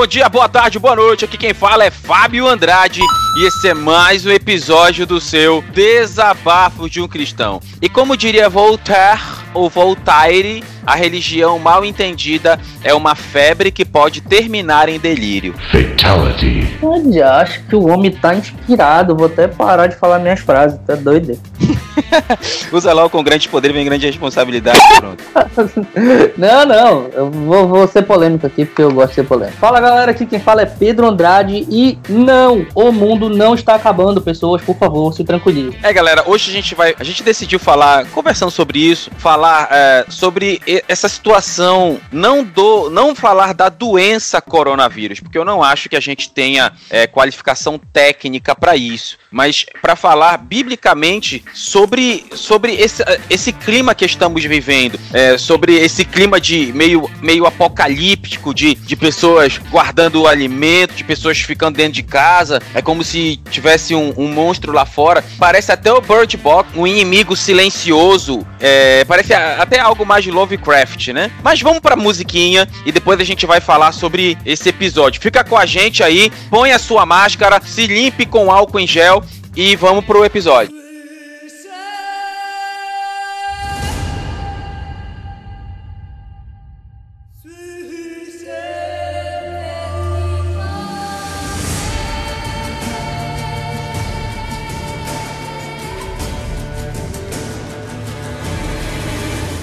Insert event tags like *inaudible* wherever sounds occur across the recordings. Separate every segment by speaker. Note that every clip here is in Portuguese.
Speaker 1: Bom dia, boa tarde, boa noite. Aqui quem fala é Fábio Andrade e esse é mais um episódio do seu Desabafo de um Cristão. E como diria Voltaire ou Voltaire, a religião mal entendida é uma febre que pode terminar em delírio.
Speaker 2: Fatality. Olha, acho que o homem tá inspirado. Vou até parar de falar minhas frases, tá doido? *laughs*
Speaker 1: Usa logo com grande poder vem grande responsabilidade. Pronto. *laughs*
Speaker 2: não, não. Eu vou, vou, ser polêmico aqui porque eu gosto de ser polêmico. Fala galera, aqui quem fala é Pedro Andrade e não, o mundo não está acabando, pessoas. Por favor, se tranquilize.
Speaker 1: É, galera, hoje a gente vai. A gente decidiu falar, conversando sobre isso, falar é, sobre essa situação, não do. não falar da doença coronavírus, porque eu não acho que a gente tenha é, qualificação técnica para isso, mas para falar biblicamente sobre, sobre esse, esse clima que estamos vivendo, é, sobre esse clima de meio, meio apocalíptico de, de pessoas guardando o alimento, de pessoas ficando dentro de casa. É como se tivesse um, um monstro lá fora. Parece até o Bird Box, um inimigo silencioso. É, parece até algo mais de Lovecraft, né? Mas vamos pra musiquinha e depois a gente vai falar sobre esse episódio. Fica com a gente aí, põe a sua máscara, se limpe com álcool em gel e vamos pro episódio.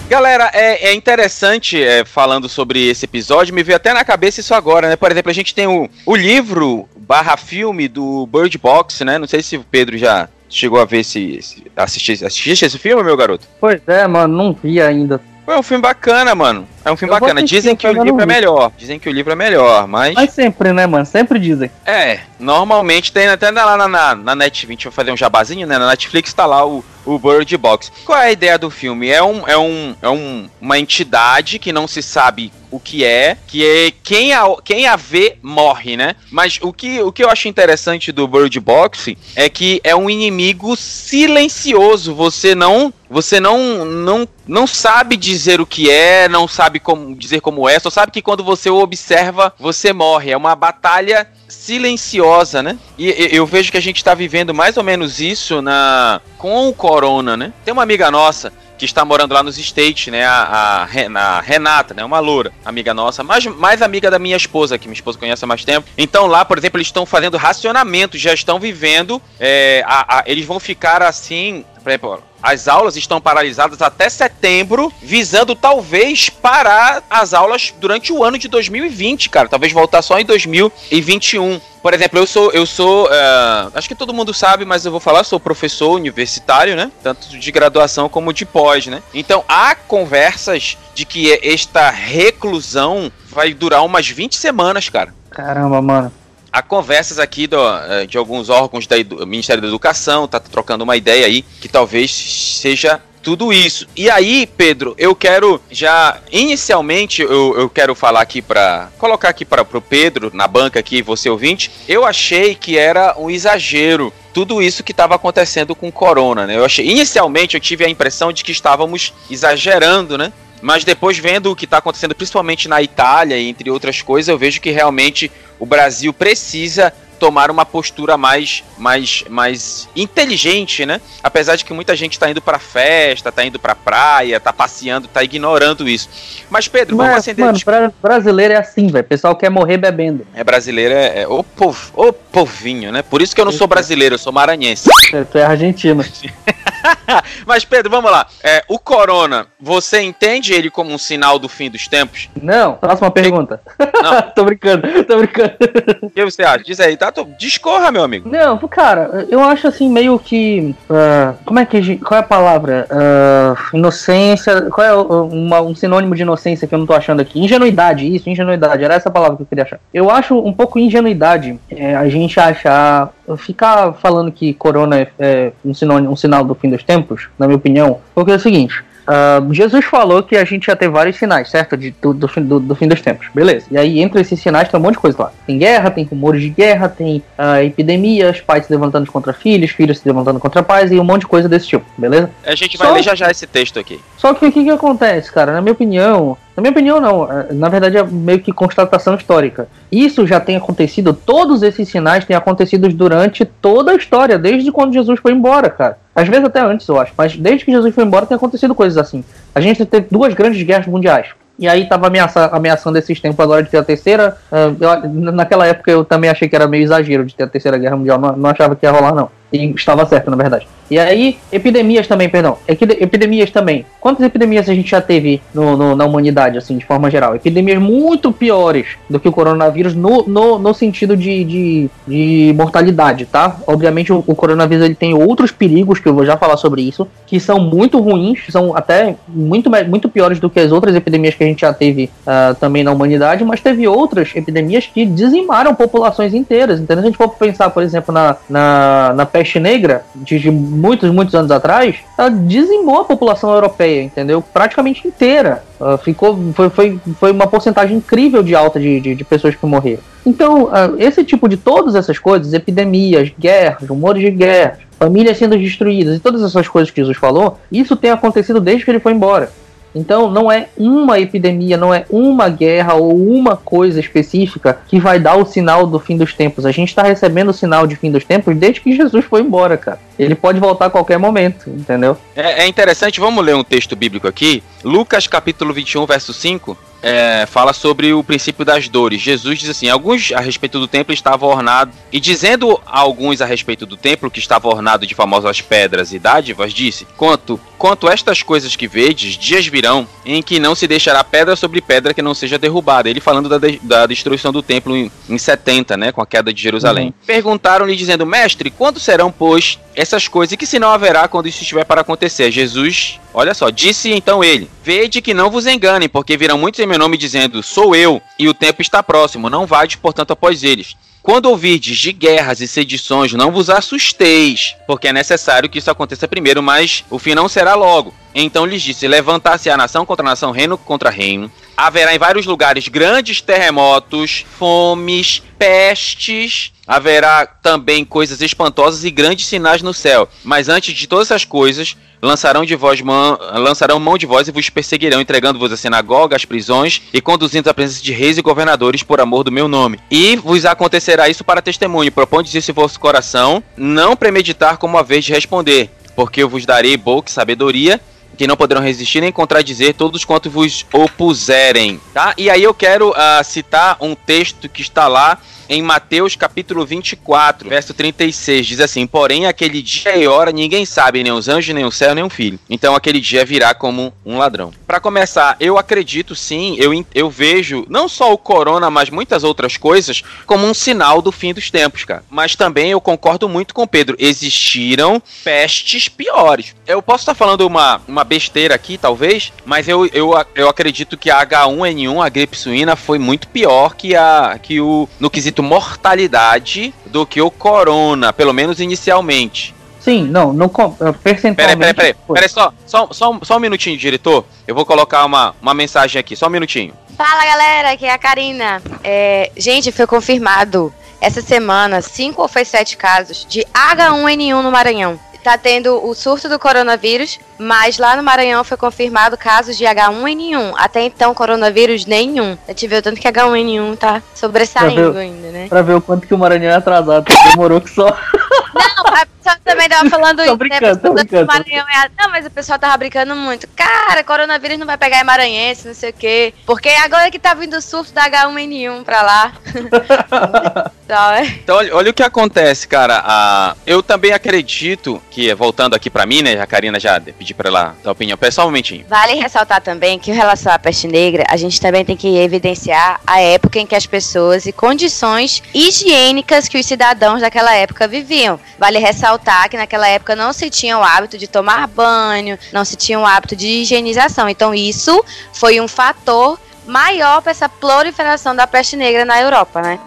Speaker 1: Galera, é, é interessante é, falando sobre esse episódio, me veio até na cabeça isso agora, né? Por exemplo, a gente tem o, o livro barra filme do Bird Box, né? Não sei se o Pedro já chegou a ver esse. esse assistir, assististe esse filme, meu garoto?
Speaker 2: Pois é, mano, não vi ainda.
Speaker 1: É um filme bacana, mano. É um filme eu bacana. Dizem que o livro é melhor. Dizem que o livro é melhor, mas.
Speaker 2: Mas sempre, né, mano? Sempre dizem.
Speaker 1: É, normalmente tem até lá na, na, na Netflix, eu fazer um jabazinho, né? Na Netflix tá lá o, o Bird Box. Qual é a ideia do filme? É, um, é, um, é um, uma entidade que não se sabe o que é, que é quem a, quem a vê morre, né? Mas o que, o que eu acho interessante do Bird Box é que é um inimigo silencioso. Você não você não, não, não sabe dizer o que é, não sabe como dizer como é, só sabe que quando você o observa, você morre. É uma batalha silenciosa, né? E eu vejo que a gente está vivendo mais ou menos isso na com o corona, né? Tem uma amiga nossa que está morando lá nos States, né? A, a, a, Renata, né? Uma loura, amiga nossa, mais, mais amiga da minha esposa, que minha esposa conhece há mais tempo. Então lá, por exemplo, eles estão fazendo racionamento, já estão vivendo. É, a, a, eles vão ficar assim, por exemplo, as aulas estão paralisadas até setembro, visando talvez parar as aulas durante o ano de 2020, cara. Talvez voltar só em 2021. Por exemplo, eu sou, eu sou, uh, acho que todo mundo sabe, mas eu vou falar, sou professor universitário, né? Tanto de graduação como de pós, né? Então há conversas de que esta reclusão vai durar umas 20 semanas, cara.
Speaker 2: Caramba, mano
Speaker 1: há conversas aqui do, eh, de alguns órgãos do Ministério da Educação, tá trocando uma ideia aí que talvez seja tudo isso. E aí, Pedro, eu quero já inicialmente eu, eu quero falar aqui para colocar aqui para o Pedro na banca aqui, você ouvinte. Eu achei que era um exagero tudo isso que estava acontecendo com o corona, né? Eu achei inicialmente eu tive a impressão de que estávamos exagerando, né? Mas depois vendo o que está acontecendo, principalmente na Itália, entre outras coisas, eu vejo que realmente o Brasil precisa tomar uma postura mais, mais, mais inteligente, né? Apesar de que muita gente está indo para festa, está indo para praia, está passeando, está ignorando isso. Mas Pedro, Mas, vamos acender.
Speaker 2: Mano, pra, brasileiro é assim, velho. Pessoal quer morrer bebendo.
Speaker 1: É brasileiro é, é o povo, o povinho, né? Por isso que eu não sou brasileiro, eu sou maranhense.
Speaker 2: Tu é argentino. *laughs* *laughs*
Speaker 1: Mas, Pedro, vamos lá. É, o corona, você entende ele como um sinal do fim dos tempos?
Speaker 2: Não. Próxima pergunta. Não. *laughs* tô brincando, tô brincando.
Speaker 1: O que você acha? Diz aí, tá? Discorra, meu amigo.
Speaker 2: Não, cara, eu acho assim, meio que. Uh, como é que. Qual é a palavra? Uh, inocência. Qual é uma, um sinônimo de inocência que eu não tô achando aqui? Ingenuidade, isso, ingenuidade. Era essa palavra que eu queria achar. Eu acho um pouco ingenuidade é, a gente achar. Ficar falando que corona é, é um, sinônimo, um sinal do fim dos tempos, na minha opinião, porque é o seguinte. Uh, Jesus falou que a gente ia ter vários sinais, certo? De, do, do, do, do, fim dos tempos, beleza. E aí, entre esses sinais, tem um monte de coisa lá. Tem guerra, tem rumores de guerra, tem uh, epidemias, pais se levantando contra filhos, filhos se levantando contra pais e um monte de coisa desse tipo, beleza?
Speaker 1: A gente vai Só... ler já já esse texto aqui.
Speaker 2: Só que o que, que acontece, cara? Na minha opinião, Na minha opinião, não. É, na verdade, é meio que constatação histórica. Isso já tem acontecido, todos esses sinais têm acontecido durante toda a história, desde quando Jesus foi embora, cara. Às vezes até antes, eu acho, mas desde que Jesus foi embora tem acontecido coisas assim. A gente teve duas grandes guerras mundiais. E aí tava ameaça, ameaçando esses tempos agora de ter a terceira. Uh, eu, naquela época eu também achei que era meio exagero de ter a terceira guerra mundial. Não, não achava que ia rolar, não. E estava certo, na verdade. E aí, epidemias também, perdão. Epidemias também. Quantas epidemias a gente já teve no, no, na humanidade, assim, de forma geral? Epidemias muito piores do que o coronavírus no, no, no sentido de, de, de, mortalidade, tá? Obviamente, o, o, coronavírus ele tem outros perigos, que eu vou já falar sobre isso, que são muito ruins, são até muito, muito piores do que as outras epidemias que a gente já teve uh, também na humanidade, mas teve outras epidemias que dizimaram populações inteiras. Então, se a gente for pensar, por exemplo, na, na, na peste negra, de, de muitos, muitos anos atrás, ela dizimou a população europeia, entendeu? Praticamente inteira. Uh, ficou, foi, foi, foi uma porcentagem incrível de alta de, de, de pessoas que morreram. Então, uh, esse tipo de todas essas coisas, epidemias, guerras, rumores de guerra, famílias sendo destruídas e todas essas coisas que Jesus falou, isso tem acontecido desde que ele foi embora. Então não é uma epidemia, não é uma guerra ou uma coisa específica que vai dar o sinal do fim dos tempos. A gente está recebendo o sinal de fim dos tempos desde que Jesus foi embora, cara. Ele pode voltar a qualquer momento, entendeu?
Speaker 1: É, é interessante, vamos ler um texto bíblico aqui. Lucas capítulo 21, verso 5 é, fala sobre o princípio das dores. Jesus diz assim: alguns a respeito do templo estavam ornados, e dizendo a alguns a respeito do templo que estava ornado de famosas pedras e dádivas, disse: Quanto, quanto estas coisas que vedes, dias virão em que não se deixará pedra sobre pedra que não seja derrubada. Ele falando da, de, da destruição do templo em, em 70, né, com a queda de Jerusalém. Uhum. Perguntaram-lhe, dizendo: Mestre, quando serão, pois, essas coisas e que sinal haverá quando isso estiver para acontecer? Jesus, olha só, disse então ele: Vede que não vos enganem, porque virão muitos em meu nome dizendo: Sou eu, e o tempo está próximo, não vade, portanto, após eles. Quando ouvirdes de guerras e sedições, não vos assusteis, porque é necessário que isso aconteça primeiro, mas o fim não será logo. Então lhes disse: Levantar-se a nação contra a nação, reino contra reino. Haverá em vários lugares grandes terremotos, fomes, pestes. Haverá também coisas espantosas e grandes sinais no céu. Mas antes de todas essas coisas, lançarão de vós mão, lançarão mão de vós e vos perseguirão, entregando-vos a sinagoga, às prisões e conduzindo à presença de reis e governadores por amor do meu nome. E vos acontecerá isso para testemunho. Propondes isso em vosso coração, não premeditar como a vez de responder, porque eu vos darei boca e sabedoria que não poderão resistir nem contradizer todos quanto vos opuserem, tá? E aí eu quero uh, citar um texto que está lá em Mateus capítulo 24, verso 36, diz assim: Porém, aquele dia e hora ninguém sabe, nem os anjos, nem o céu, nem o filho. Então, aquele dia virá como um ladrão. Para começar, eu acredito sim, eu, eu vejo não só o corona, mas muitas outras coisas como um sinal do fim dos tempos, cara. Mas também eu concordo muito com Pedro. Existiram pestes piores. Eu posso estar falando uma, uma besteira aqui, talvez, mas eu, eu, eu acredito que a H1N1, a gripe suína, foi muito pior que a que o no quesito quesito mortalidade do que o corona, pelo menos inicialmente.
Speaker 2: Sim, não, não
Speaker 1: eh, percentualmente. Peraí, peraí, peraí. Peraí, só, só, só, só um minutinho, diretor. Eu vou colocar uma, uma mensagem aqui, só um minutinho.
Speaker 3: Fala galera, aqui é a Karina. É, gente, foi confirmado essa semana cinco ou foi sete casos de H1N1 no Maranhão tá tendo o surto do coronavírus, mas lá no Maranhão foi confirmado casos de H1N1. Até então, coronavírus nenhum. A gente viu tanto que H1N1 tá sobressaindo ver, ainda, né?
Speaker 2: Pra ver o quanto que o Maranhão é atrasado, demorou que só.
Speaker 3: Não, a pessoa também tava falando *laughs* isso, né? Tô brincando, Maranhão é... Não, mas o pessoal tava brincando muito. Cara, coronavírus não vai pegar em maranhense, não sei o quê. Porque agora que tá vindo o surto da H1N1 pra lá. *laughs*
Speaker 1: É. então, olha, olha, o que acontece, cara. Ah, eu também acredito que, voltando aqui pra mim, né? A Karina já pedi pra ela dar opinião. Pessoal, um momentinho.
Speaker 3: Vale ressaltar também que, em relação à peste negra, a gente também tem que evidenciar a época em que as pessoas e condições higiênicas que os cidadãos daquela época viviam. Vale ressaltar que naquela época não se tinha o hábito de tomar banho, não se tinha o hábito de higienização. Então, isso foi um fator maior para essa proliferação da peste negra na Europa, né?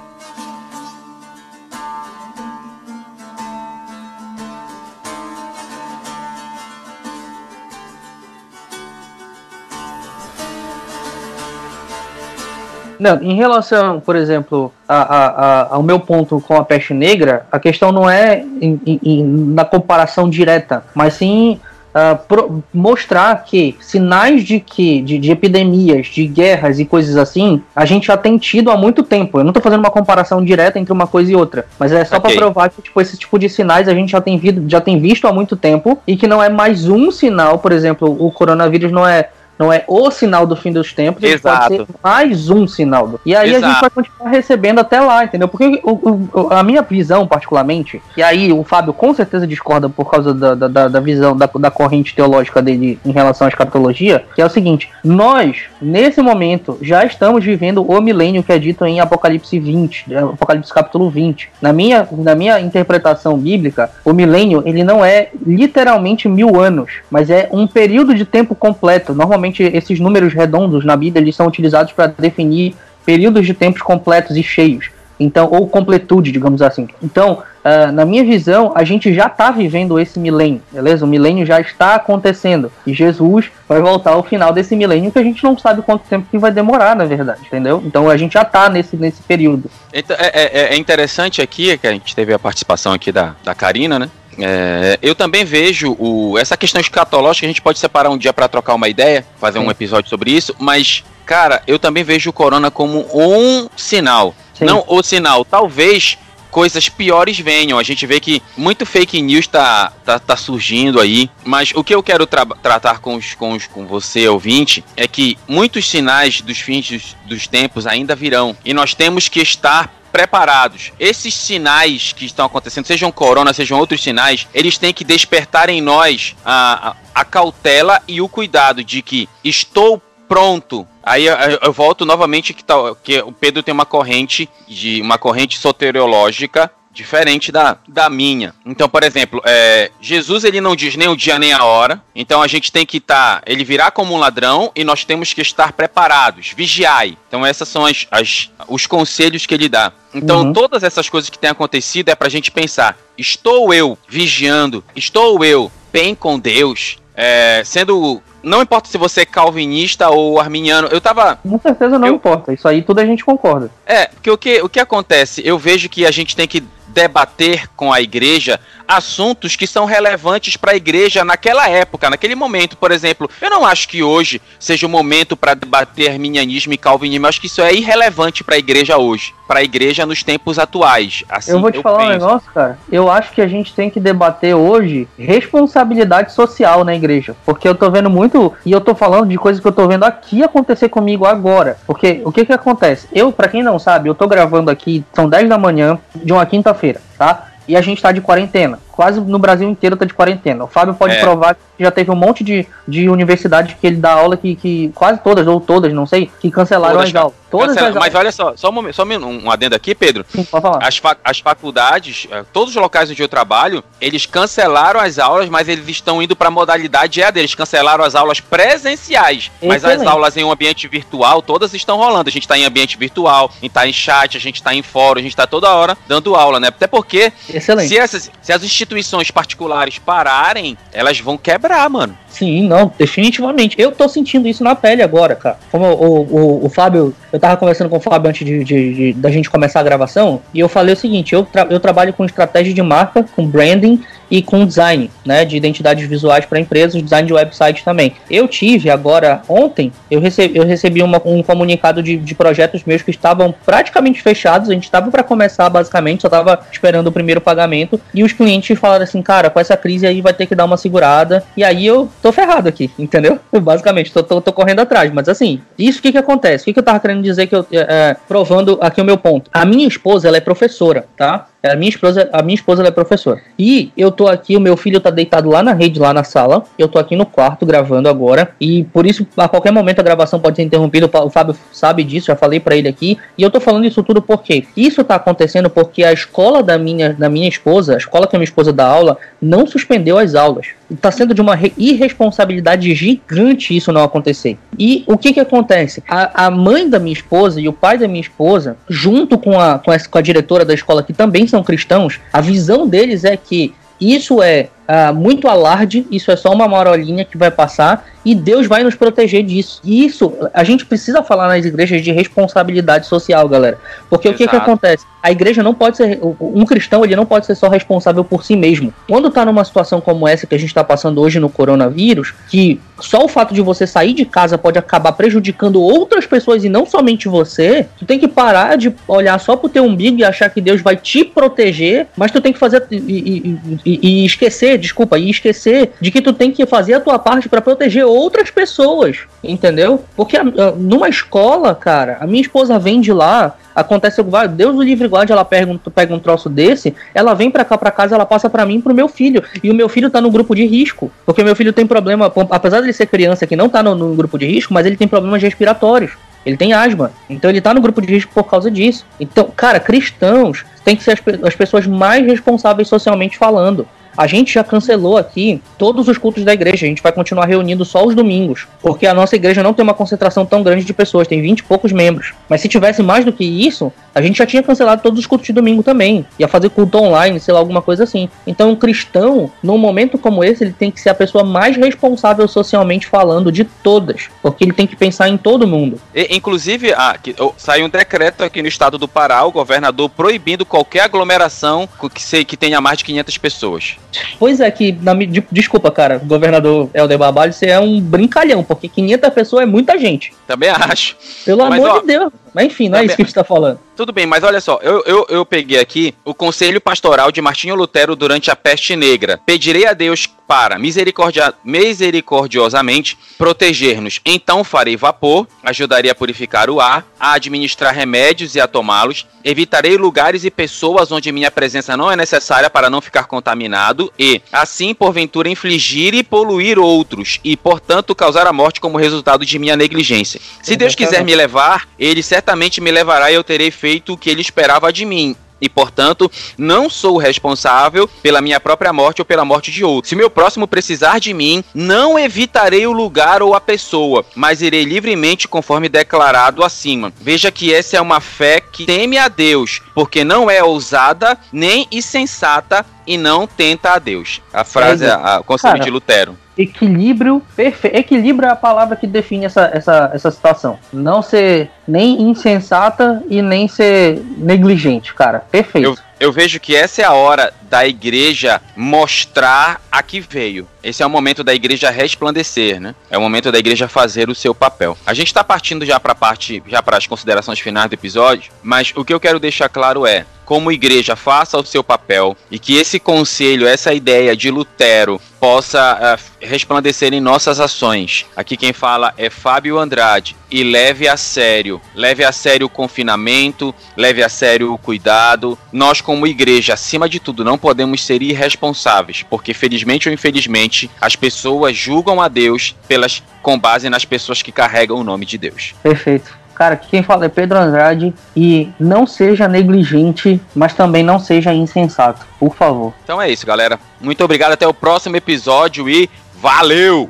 Speaker 2: Não, em relação, por exemplo, a, a, a, ao meu ponto com a peste negra, a questão não é em, em, na comparação direta, mas sim uh, pro, mostrar que sinais de que de, de, epidemias, de guerras e coisas assim, a gente já tem tido há muito tempo. Eu não estou fazendo uma comparação direta entre uma coisa e outra, mas é só okay. para provar que tipo, esse tipo de sinais a gente já tem, já tem visto há muito tempo e que não é mais um sinal, por exemplo, o coronavírus não é não é o sinal do fim dos tempos, Exato. pode ser mais um sinal. Do... E aí Exato. a gente vai continuar recebendo até lá, entendeu? Porque o, o, a minha visão, particularmente, e aí o Fábio com certeza discorda por causa da, da, da visão da, da corrente teológica dele em relação à escatologia, que é o seguinte: nós, nesse momento, já estamos vivendo o milênio que é dito em Apocalipse 20, é, Apocalipse capítulo 20. Na minha, na minha interpretação bíblica, o milênio ele não é literalmente mil anos, mas é um período de tempo completo. Normalmente geralmente esses números redondos na Bíblia eles são utilizados para definir períodos de tempos completos e cheios. Então, ou completude, digamos assim. Então, uh, na minha visão, a gente já está vivendo esse milênio, beleza? O milênio já está acontecendo. E Jesus vai voltar ao final desse milênio que a gente não sabe quanto tempo que vai demorar, na verdade, entendeu? Então a gente já está nesse, nesse período.
Speaker 1: Então, é, é, é, interessante aqui, que a gente teve a participação aqui da, da Karina, né? É, eu também vejo o, essa questão escatológica, a gente pode separar um dia para trocar uma ideia, fazer Sim. um episódio sobre isso, mas, cara, eu também vejo o corona como um sinal. Sim. Não o sinal, talvez coisas piores venham. A gente vê que muito fake news tá, tá, tá surgindo aí. Mas o que eu quero tra tratar com, os, com, os, com você, ouvinte, é que muitos sinais dos fins dos, dos tempos ainda virão. E nós temos que estar preparados. Esses sinais que estão acontecendo, sejam corona, sejam outros sinais, eles têm que despertar em nós a, a, a cautela e o cuidado de que estou pronto. Aí eu, eu, volto novamente que, tá, que o Pedro tem uma corrente de uma corrente soteriológica diferente da, da minha. Então, por exemplo, é, Jesus ele não diz nem o dia nem a hora. Então a gente tem que estar, tá, ele virá como um ladrão e nós temos que estar preparados, vigiai. Então essas são as, as os conselhos que ele dá. Então uhum. todas essas coisas que têm acontecido é para a gente pensar: estou eu vigiando? Estou eu bem com Deus? É, sendo não importa se você é calvinista ou arminiano, eu tava.
Speaker 2: Com certeza não eu... importa, isso aí tudo a gente concorda.
Speaker 1: É, porque o que, o que acontece? Eu vejo que a gente tem que debater com a igreja assuntos que são relevantes para a igreja naquela época, naquele momento. Por exemplo, eu não acho que hoje seja o momento para debater arminianismo e calvinismo. Eu acho que isso é irrelevante para a igreja hoje, para a igreja nos tempos atuais. Assim,
Speaker 2: eu vou te eu falar penso. um negócio, cara. Eu acho que a gente tem que debater hoje responsabilidade social na igreja, porque eu tô vendo muito e eu tô falando de coisas que eu tô vendo aqui acontecer comigo agora. Porque o que que acontece? Eu, para quem não sabe, eu tô gravando aqui, são 10 da manhã de uma quinta-feira, tá? E a gente tá de quarentena quase no Brasil inteiro tá de quarentena. O Fábio pode é. provar que já teve um monte de, de universidades que ele dá aula que, que quase todas, ou todas, não sei, que cancelaram todas, as aulas. Todas
Speaker 1: as Mas olha só, só um, momento, só um adendo aqui, Pedro. Sim, pode falar. As, fa as faculdades, eh, todos os locais onde eu trabalho, eles cancelaram as aulas, mas eles estão indo para modalidade EAD. Eles cancelaram as aulas presenciais, Excelente. mas as aulas em um ambiente virtual, todas estão rolando. A gente tá em ambiente virtual, a gente tá em chat, a gente tá em fórum, a gente tá toda hora dando aula, né? Até porque Excelente. se, essas, se as instituições instituições particulares pararem, elas vão quebrar, mano.
Speaker 2: Sim, não, definitivamente. Eu tô sentindo isso na pele agora, cara. Como o, o, o Fábio, eu tava conversando com o Fábio antes de, de, de, da gente começar a gravação, e eu falei o seguinte: eu, tra eu trabalho com estratégia de marca, com branding e com design, né, de identidades visuais para empresas, design de website também. Eu tive agora ontem, eu recebi, eu recebi uma, um comunicado de, de projetos meus que estavam praticamente fechados, a gente estava para começar basicamente, só estava esperando o primeiro pagamento e os clientes falaram assim, cara, com essa crise aí vai ter que dar uma segurada e aí eu tô ferrado aqui, *laughs* entendeu? *laughs* Basicamente, tô, tô, tô correndo atrás, mas assim, isso o que que acontece? O que que eu tava querendo dizer que eu, é, é provando aqui o meu ponto? A minha esposa, ela é professora, tá? A minha esposa, a minha esposa é professora. E eu tô aqui, o meu filho tá deitado lá na rede, lá na sala. Eu tô aqui no quarto gravando agora. E por isso, a qualquer momento a gravação pode ser interrompida. O Fábio sabe disso, já falei para ele aqui. E eu tô falando isso tudo porque isso tá acontecendo porque a escola da minha, da minha esposa, a escola que a minha esposa dá aula, não suspendeu as aulas. Tá sendo de uma irresponsabilidade gigante isso não acontecer. E o que que acontece? A, a mãe da minha esposa e o pai da minha esposa, junto com a, com, essa, com a diretora da escola, que também são cristãos, a visão deles é que isso é uh, muito alarde, isso é só uma marolinha que vai passar e Deus vai nos proteger disso. E isso, a gente precisa falar nas igrejas de responsabilidade social, galera. Porque Exato. o que que acontece? A igreja não pode ser, um cristão, ele não pode ser só responsável por si mesmo. Quando tá numa situação como essa que a gente tá passando hoje no coronavírus, que só o fato de você sair de casa pode acabar prejudicando outras pessoas e não somente você, tu tem que parar de olhar só pro teu umbigo e achar que Deus vai te proteger, mas tu tem que fazer e, e, e, e esquecer, desculpa, e esquecer de que tu tem que fazer a tua parte para proteger outras pessoas, entendeu? Porque a, a, numa escola, cara, a minha esposa vem de lá, acontece algo, Deus o livre guarde, ela pega um, pega um troço desse, ela vem para cá para casa, ela passa para mim, pro meu filho, e o meu filho tá no grupo de risco, porque meu filho tem problema, apesar de ele ser criança que não tá no, no grupo de risco, mas ele tem problemas respiratórios. Ele tem asma. Então ele tá no grupo de risco por causa disso. Então, cara, cristãos têm que ser as, as pessoas mais responsáveis socialmente falando. A gente já cancelou aqui todos os cultos da igreja. A gente vai continuar reunindo só os domingos. Porque a nossa igreja não tem uma concentração tão grande de pessoas, tem 20 e poucos membros. Mas se tivesse mais do que isso, a gente já tinha cancelado todos os cultos de domingo também. Ia fazer culto online, sei lá, alguma coisa assim. Então, um cristão, num momento como esse, ele tem que ser a pessoa mais responsável socialmente falando de todas. Porque ele tem que pensar em todo mundo.
Speaker 1: E, inclusive, ah, que, oh, saiu um decreto aqui no estado do Pará, o governador proibindo qualquer aglomeração que, que tenha mais de 500 pessoas.
Speaker 2: Pois é, que, na, de, desculpa, cara, governador Helder Barbalho, você é um brincalhão, porque 500 pessoas é muita gente.
Speaker 1: Também acho.
Speaker 2: Pelo mas, amor ó, de Deus. Mas enfim, não é isso que a gente tá falando.
Speaker 1: Tudo bem, mas olha só, eu, eu, eu peguei aqui o conselho pastoral de Martinho Lutero durante a peste negra. Pedirei a Deus para misericordia, misericordiosamente proteger-nos. Então farei vapor, ajudarei a purificar o ar, a administrar remédios e a tomá-los. Evitarei lugares e pessoas onde minha presença não é necessária para não ficar contaminado e, assim, porventura, infligir e poluir outros e, portanto, causar a morte como resultado de minha negligência. Se Deus quiser me levar, ele certamente me levará e eu terei feito o que ele esperava de mim e, portanto, não sou responsável pela minha própria morte ou pela morte de outro. Se meu próximo precisar de mim, não evitarei o lugar ou a pessoa, mas irei livremente conforme declarado acima. Veja que essa é uma fé que teme a Deus, porque não é ousada nem insensata e não tenta a Deus. A frase, é, a, a conselho Cara, de Lutero
Speaker 2: equilíbrio perfeito. Equilíbrio é a palavra que define essa, essa, essa situação. Não ser nem insensata e nem ser negligente, cara. Perfeito.
Speaker 1: Eu, eu vejo que essa é a hora da igreja mostrar a que veio. Esse é o momento da igreja resplandecer, né? É o momento da igreja fazer o seu papel. A gente está partindo já para a parte, já para as considerações finais do episódio, mas o que eu quero deixar claro é como igreja faça o seu papel e que esse conselho, essa ideia de Lutero possa uh, resplandecer em nossas ações. Aqui quem fala é Fábio Andrade e leve a sério, leve a sério o confinamento, leve a sério o cuidado. Nós como igreja, acima de tudo, não podemos ser irresponsáveis, porque felizmente ou infelizmente as pessoas julgam a Deus pelas com base nas pessoas que carregam o nome de Deus.
Speaker 2: Perfeito. Cara, quem fala é Pedro Andrade e não seja negligente, mas também não seja insensato, por favor.
Speaker 1: Então é isso, galera. Muito obrigado, até o próximo episódio e valeu!